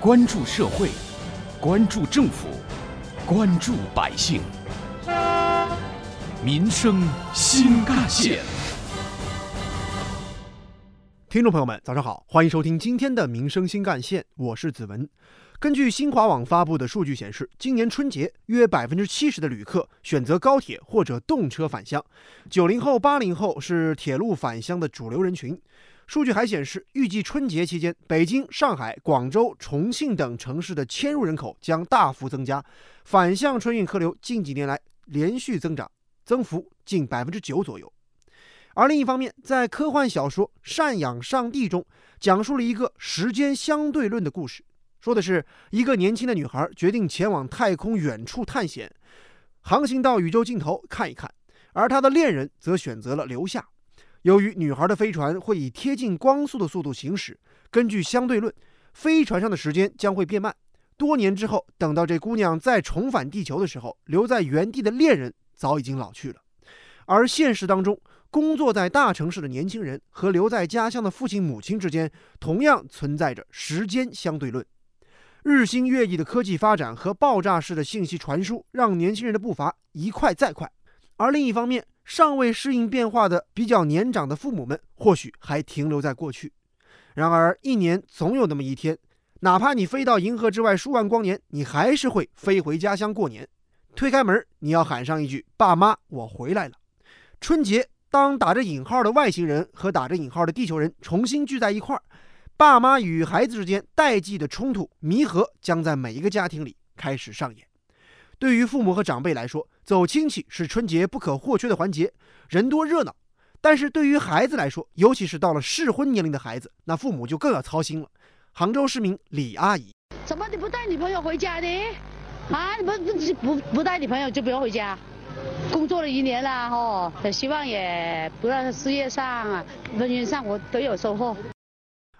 关注社会，关注政府，关注百姓，民生新干线。听众朋友们，早上好，欢迎收听今天的《民生新干线》，我是子文。根据新华网发布的数据显示，今年春节约百分之七十的旅客选择高铁或者动车返乡，九零后、八零后是铁路返乡的主流人群。数据还显示，预计春节期间，北京、上海、广州、重庆等城市的迁入人口将大幅增加，反向春运客流近几年来连续增长，增幅近百分之九左右。而另一方面，在科幻小说《赡养上帝》中，讲述了一个时间相对论的故事，说的是一个年轻的女孩决定前往太空远处探险，航行到宇宙尽头看一看，而她的恋人则选择了留下。由于女孩的飞船会以贴近光速的速度行驶，根据相对论，飞船上的时间将会变慢。多年之后，等到这姑娘再重返地球的时候，留在原地的恋人早已经老去了。而现实当中，工作在大城市的年轻人和留在家乡的父亲母亲之间，同样存在着时间相对论。日新月异的科技发展和爆炸式的信息传输，让年轻人的步伐一快再快。而另一方面，尚未适应变化的比较年长的父母们，或许还停留在过去。然而，一年总有那么一天，哪怕你飞到银河之外数万光年，你还是会飞回家乡过年。推开门，你要喊上一句：“爸妈，我回来了。”春节，当打着引号的外星人和打着引号的地球人重新聚在一块儿，爸妈与孩子之间代际的冲突弥合将在每一个家庭里开始上演。对于父母和长辈来说，走亲戚是春节不可或缺的环节，人多热闹。但是对于孩子来说，尤其是到了适婚年龄的孩子，那父母就更要操心了。杭州市民李阿姨：怎么你不带女朋友回家的？啊，你不不不不带女朋友就不要回家？工作了一年了哈，希望也不论事业上啊、人缘上，我都有收获。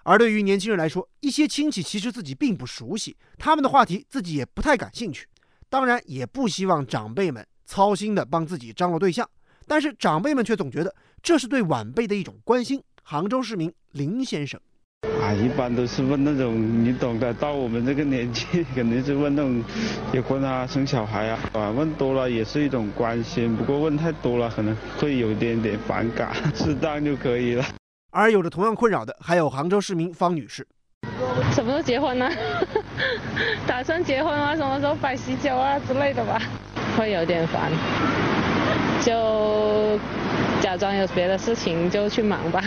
而对于年轻人来说，一些亲戚其实自己并不熟悉，他们的话题自己也不太感兴趣。当然也不希望长辈们操心的帮自己张罗对象，但是长辈们却总觉得这是对晚辈的一种关心。杭州市民林先生，啊，一般都是问那种你懂的，到我们这个年纪肯定是问那种结婚啊、生小孩啊，啊，问多了也是一种关心，不过问太多了可能会有点点反感，适当就可以了。而有着同样困扰的还有杭州市民方女士。什么时候结婚呢？打算结婚啊？什么时候摆喜酒啊之类的吧？会有点烦，就假装有别的事情就去忙吧。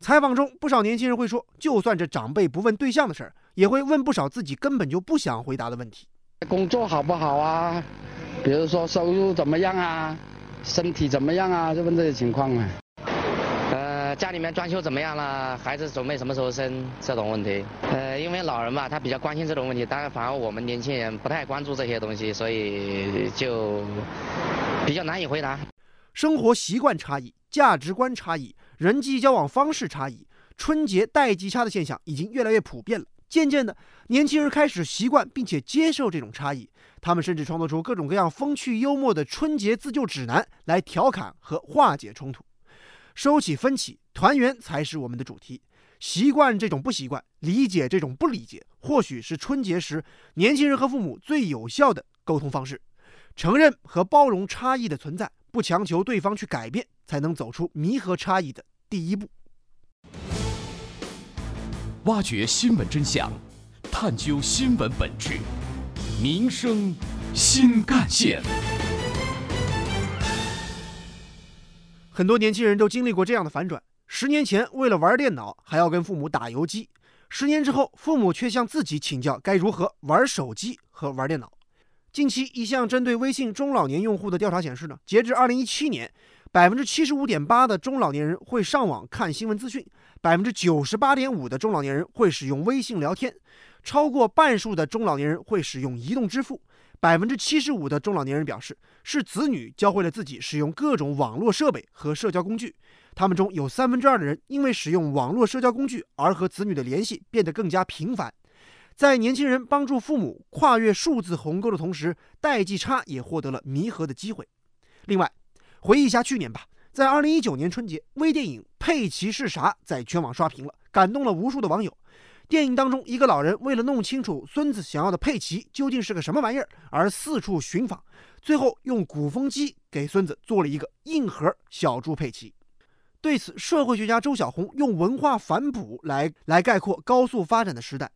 采访中，不少年轻人会说，就算这长辈不问对象的事儿，也会问不少自己根本就不想回答的问题。工作好不好啊？比如说收入怎么样啊？身体怎么样啊？就问这些情况啊。家里面装修怎么样了？孩子准备什么时候生？这种问题，呃，因为老人嘛，他比较关心这种问题，当然反而我们年轻人不太关注这些东西，所以就比较难以回答。生活习惯差异、价值观差异、人际交往方式差异，春节代际差的现象已经越来越普遍了。渐渐的，年轻人开始习惯并且接受这种差异，他们甚至创作出各种各样风趣幽默的春节自救指南，来调侃和化解冲突。收起分歧，团圆才是我们的主题。习惯这种不习惯，理解这种不理解，或许是春节时年轻人和父母最有效的沟通方式。承认和包容差异的存在，不强求对方去改变，才能走出弥合差异的第一步。挖掘新闻真相，探究新闻本质，民生新干线。很多年轻人都经历过这样的反转：十年前为了玩电脑还要跟父母打游击，十年之后父母却向自己请教该如何玩手机和玩电脑。近期一项针对微信中老年用户的调查显示呢，截至二零一七年，百分之七十五点八的中老年人会上网看新闻资讯，百分之九十八点五的中老年人会使用微信聊天，超过半数的中老年人会使用移动支付。百分之七十五的中老年人表示，是子女教会了自己使用各种网络设备和社交工具。他们中有三分之二的人因为使用网络社交工具而和子女的联系变得更加频繁。在年轻人帮助父母跨越数字鸿沟的同时，代际差也获得了弥合的机会。另外，回忆一下去年吧，在二零一九年春节，微电影《佩奇是啥》在全网刷屏了，感动了无数的网友。电影当中，一个老人为了弄清楚孙子想要的佩奇究竟是个什么玩意儿，而四处寻访，最后用鼓风机给孙子做了一个硬核小猪佩奇。对此，社会学家周小红用文化反哺来来概括高速发展的时代。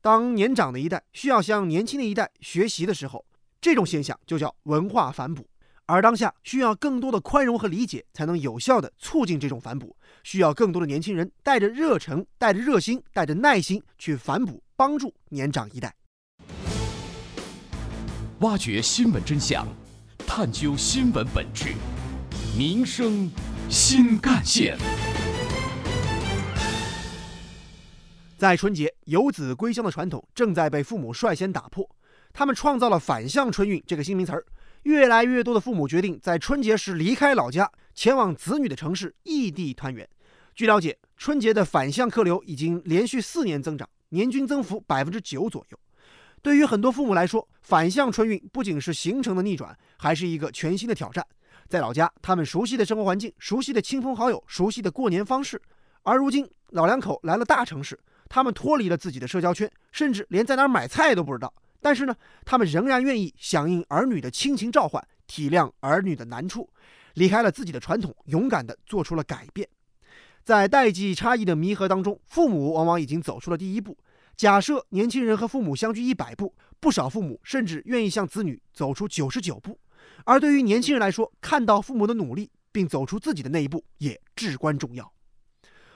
当年长的一代需要向年轻的一代学习的时候，这种现象就叫文化反哺。而当下需要更多的宽容和理解，才能有效地促进这种反哺。需要更多的年轻人带着热诚、带着热心、带着耐心去反哺、帮助年长一代。挖掘新闻真相，探究新闻本质，民生新干线。在春节，游子归乡的传统正在被父母率先打破。他们创造了“反向春运”这个新名词儿。越来越多的父母决定在春节时离开老家，前往子女的城市异地团圆。据了解，春节的反向客流已经连续四年增长，年均增幅百分之九左右。对于很多父母来说，反向春运不仅是行程的逆转，还是一个全新的挑战。在老家，他们熟悉的生活环境、熟悉的亲朋好友、熟悉的过年方式；而如今，老两口来了大城市，他们脱离了自己的社交圈，甚至连在哪儿买菜都不知道。但是呢，他们仍然愿意响应儿女的亲情召唤，体谅儿女的难处，离开了自己的传统，勇敢地做出了改变。在代际差异的弥合当中，父母往往已经走出了第一步。假设年轻人和父母相距一百步，不少父母甚至愿意向子女走出九十九步。而对于年轻人来说，看到父母的努力，并走出自己的那一步，也至关重要。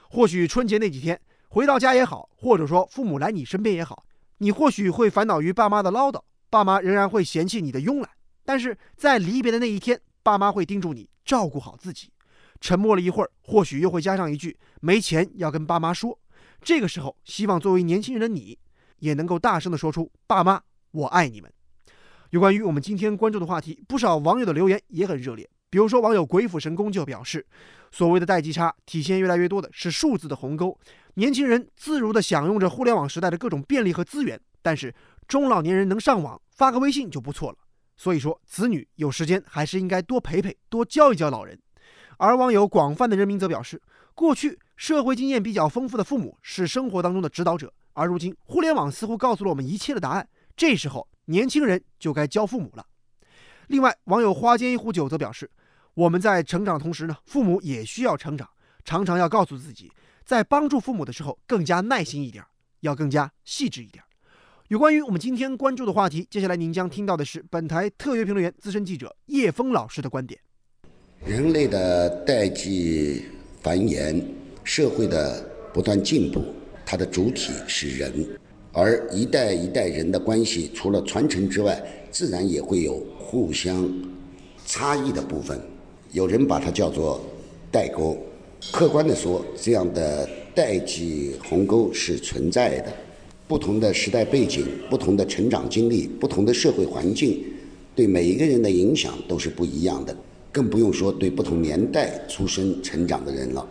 或许春节那几天回到家也好，或者说父母来你身边也好。你或许会烦恼于爸妈的唠叨，爸妈仍然会嫌弃你的慵懒，但是在离别的那一天，爸妈会叮嘱你照顾好自己。沉默了一会儿，或许又会加上一句“没钱要跟爸妈说”。这个时候，希望作为年轻人的你，也能够大声地说出“爸妈，我爱你们”。有关于我们今天关注的话题，不少网友的留言也很热烈。比如说，网友鬼斧神工就表示，所谓的代际差，体现越来越多的是数字的鸿沟。年轻人自如地享用着互联网时代的各种便利和资源，但是中老年人能上网发个微信就不错了。所以说，子女有时间还是应该多陪陪，多教一教老人。而网友广泛的人民则表示，过去社会经验比较丰富的父母是生活当中的指导者，而如今互联网似乎告诉了我们一切的答案，这时候年轻人就该教父母了。另外，网友花间一壶酒则表示。我们在成长的同时呢，父母也需要成长，常常要告诉自己，在帮助父母的时候更加耐心一点，要更加细致一点。有关于我们今天关注的话题，接下来您将听到的是本台特约评论员、资深记者叶峰老师的观点。人类的代际繁衍，社会的不断进步，它的主体是人，而一代一代人的关系，除了传承之外，自然也会有互相差异的部分。有人把它叫做代沟。客观的说，这样的代际鸿沟是存在的。不同的时代背景、不同的成长经历、不同的社会环境，对每一个人的影响都是不一样的。更不用说对不同年代出生、成长的人了。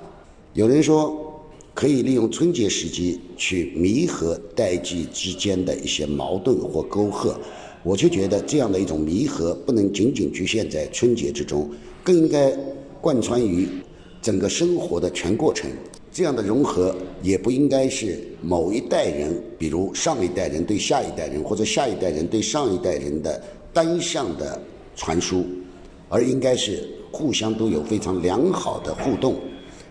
有人说，可以利用春节时机去弥合代际之间的一些矛盾或沟壑。我却觉得这样的一种弥合，不能仅仅局限在春节之中。更应该贯穿于整个生活的全过程。这样的融合也不应该是某一代人，比如上一代人对下一代人，或者下一代人对上一代人的单向的传输，而应该是互相都有非常良好的互动，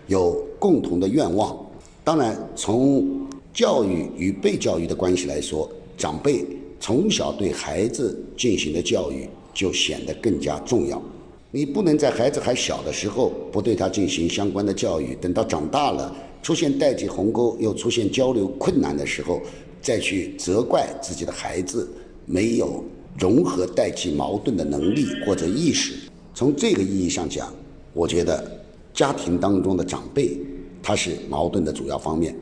有共同的愿望。当然，从教育与被教育的关系来说，长辈从小对孩子进行的教育就显得更加重要。你不能在孩子还小的时候不对他进行相关的教育，等到长大了出现代际鸿沟又出现交流困难的时候，再去责怪自己的孩子没有融合代际矛盾的能力或者意识。从这个意义上讲，我觉得家庭当中的长辈他是矛盾的主要方面。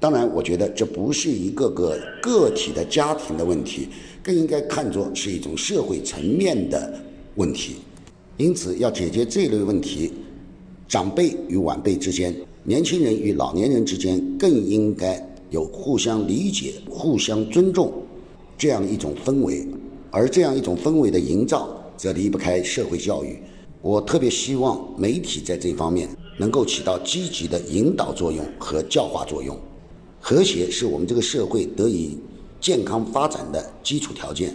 当然，我觉得这不是一个个个体的家庭的问题，更应该看作是一种社会层面的问题。因此，要解决这类问题，长辈与晚辈之间、年轻人与老年人之间，更应该有互相理解、互相尊重这样一种氛围。而这样一种氛围的营造，则离不开社会教育。我特别希望媒体在这方面能够起到积极的引导作用和教化作用。和谐是我们这个社会得以健康发展的基础条件。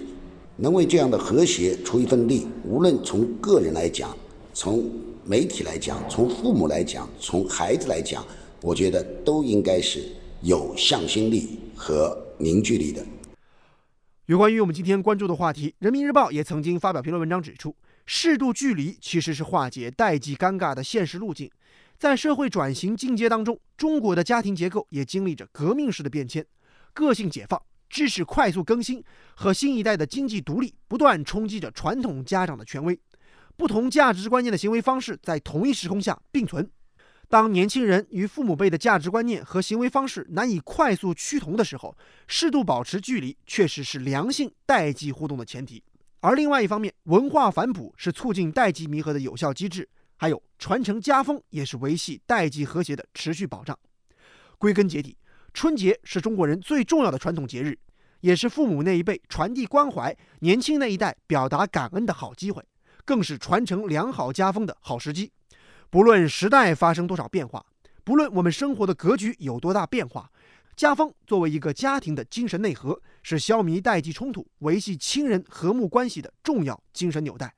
能为这样的和谐出一份力，无论从个人来讲，从媒体来讲，从父母来讲，从孩子来讲，我觉得都应该是有向心力和凝聚力的。有关于我们今天关注的话题，《人民日报》也曾经发表评论文章指出，适度距离其实是化解代际尴尬的现实路径。在社会转型进阶当中，中国的家庭结构也经历着革命式的变迁，个性解放。知识快速更新和新一代的经济独立不断冲击着传统家长的权威，不同价值观念的行为方式在同一时空下并存。当年轻人与父母辈的价值观念和行为方式难以快速趋同的时候，适度保持距离确实是良性代际互动的前提。而另外一方面，文化反哺是促进代际弥合的有效机制，还有传承家风也是维系代际和谐的持续保障。归根结底。春节是中国人最重要的传统节日，也是父母那一辈传递关怀、年轻那一代表达感恩的好机会，更是传承良好家风的好时机。不论时代发生多少变化，不论我们生活的格局有多大变化，家风作为一个家庭的精神内核，是消弭代际冲突、维系亲人和睦关系的重要精神纽带。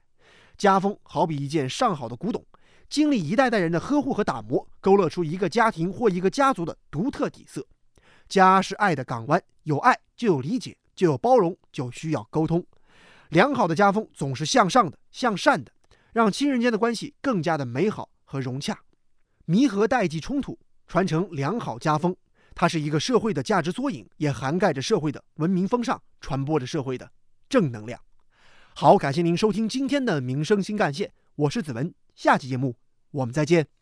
家风好比一件上好的古董，经历一代代人的呵护和打磨，勾勒出一个家庭或一个家族的独特底色。家是爱的港湾，有爱就有理解，就有包容，就需要沟通。良好的家风总是向上的、向善的，让亲人间的关系更加的美好和融洽。弥合代际冲突，传承良好家风，它是一个社会的价值缩影，也涵盖着社会的文明风尚，传播着社会的正能量。好，感谢您收听今天的民生新干线，我是子文，下期节目我们再见。